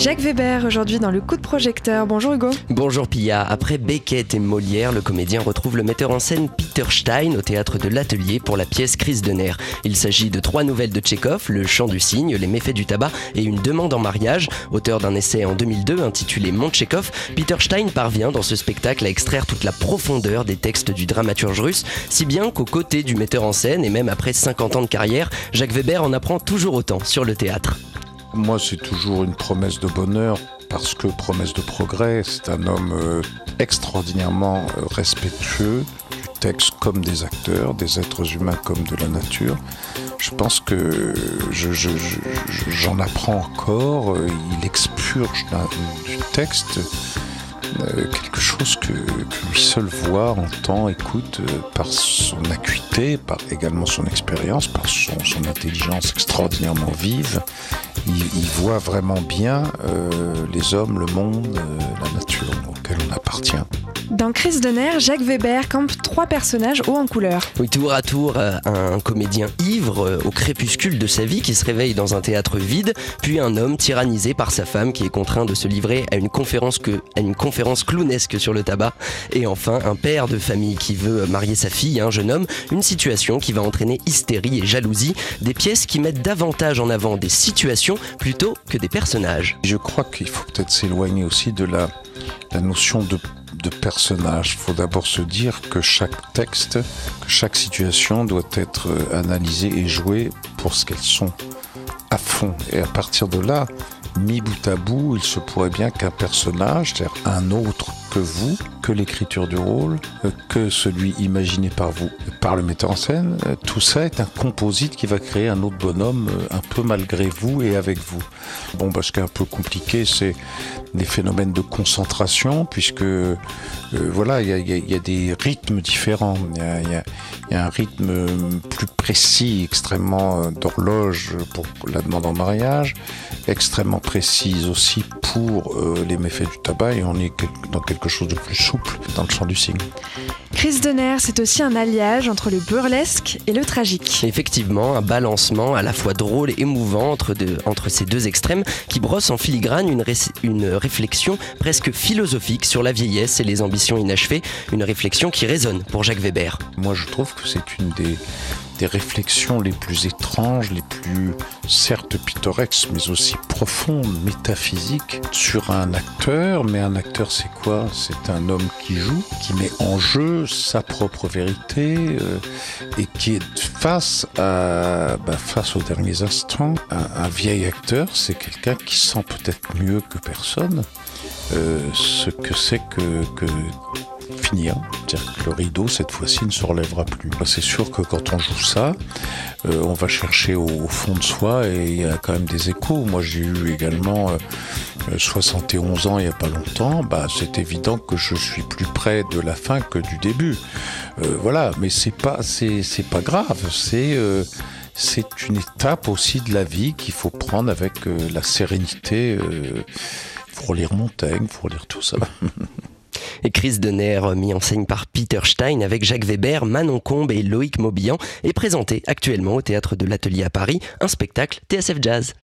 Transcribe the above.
Jacques Weber aujourd'hui dans le coup de projecteur. Bonjour Hugo. Bonjour Pia. Après Beckett et Molière, le comédien retrouve le metteur en scène Peter Stein au théâtre de l'Atelier pour la pièce Crise de nerfs. Il s'agit de trois nouvelles de Tchekhov, Le chant du cygne, Les méfaits du tabac et Une demande en mariage. Auteur d'un essai en 2002 intitulé Mon Tchekhov, Peter Stein parvient dans ce spectacle à extraire toute la profondeur des textes du dramaturge russe, si bien qu'aux côtés du metteur en scène et même après 50 ans de carrière, Jacques Weber en apprend toujours autant sur le théâtre. Moi, c'est toujours une promesse de bonheur parce que promesse de progrès, c'est un homme euh, extraordinairement euh, respectueux du texte comme des acteurs, des êtres humains comme de la nature. Je pense que j'en apprends encore, euh, il expurge du texte quelque chose que, lui seul voit, entend, écoute par son acuité, par également son expérience, par son, son intelligence extraordinairement vive il, voit vraiment bien euh, les hommes, le monde, euh, la nature auquel on appartient. Dans Crise de nerfs, Jacques Weber campe trois personnages hauts en couleur. Oui, tour à tour, euh, un comédien ivre au crépuscule de sa vie qui se réveille dans un théâtre vide, puis un homme tyrannisé par sa femme qui est contraint de se livrer à une conférence, que, à une conférence clownesque sur le tabac, et enfin un père de famille qui veut marier sa fille, un jeune homme, une situation qui va entraîner hystérie et jalousie, des pièces qui mettent davantage en avant des situations plutôt que des personnages. Je crois qu'il faut peut-être s'éloigner aussi de la, la notion de, de personnage. Il faut d'abord se dire que chaque texte, que chaque situation doit être euh, analysée et jouée pour ce qu'elles sont à fond. Et à partir de là, mis bout à bout, il se pourrait bien qu'un personnage, c'est-à-dire un autre que vous, que l'écriture du rôle, euh, que celui imaginé par vous, par le metteur en scène, euh, tout ça est un composite qui va créer un autre bonhomme euh, un peu malgré vous et avec vous. Bon, parce qu'un peu compliqué, c'est des phénomènes de concentration, puisque voilà, il y, a, des rythmes différents. Il y, a, un rythme plus précis, extrêmement d'horloge pour la demande en mariage, extrêmement précise aussi pour les méfaits du tabac, et on est dans quelque chose de plus souple dans le champ du cygne. Crise de nerfs, c'est aussi un alliage entre le burlesque et le tragique. Effectivement, un balancement à la fois drôle et émouvant entre, entre ces deux extrêmes qui brosse en filigrane une, une réflexion presque philosophique sur la vieillesse et les ambitions inachevées, une réflexion qui résonne pour Jacques Weber. Moi je trouve que c'est une des des réflexions les plus étranges, les plus certes pittoresques, mais aussi profondes, métaphysiques, sur un acteur. Mais un acteur, c'est quoi? C'est un homme qui joue, qui met en jeu sa propre vérité euh, et qui est face à, bah, face aux derniers instants. Un, vieil acteur, c'est quelqu'un qui sent peut-être mieux que personne euh, ce que c'est que, que finir. C'est-à-dire que le rideau, cette fois-ci, ne se relèvera plus. C'est sûr que quand on joue ça, euh, on va chercher au, fond de soi et il y a quand même des échos. Moi, j'ai eu également 71 euh, ans il n'y a pas longtemps. Bah, c'est évident que je suis plus près de la fin que du début. Euh, voilà, mais c'est pas, c'est, pas grave. C'est c'est une étape aussi de la vie qu'il faut prendre avec la sérénité. Il faut relire Montaigne, il faut relire tout ça. et Crise de nerfs mis en scène par Peter Stein avec Jacques Weber, Manon Combe et Loïc Maubillan est présenté actuellement au théâtre de l'Atelier à Paris, un spectacle TSF Jazz.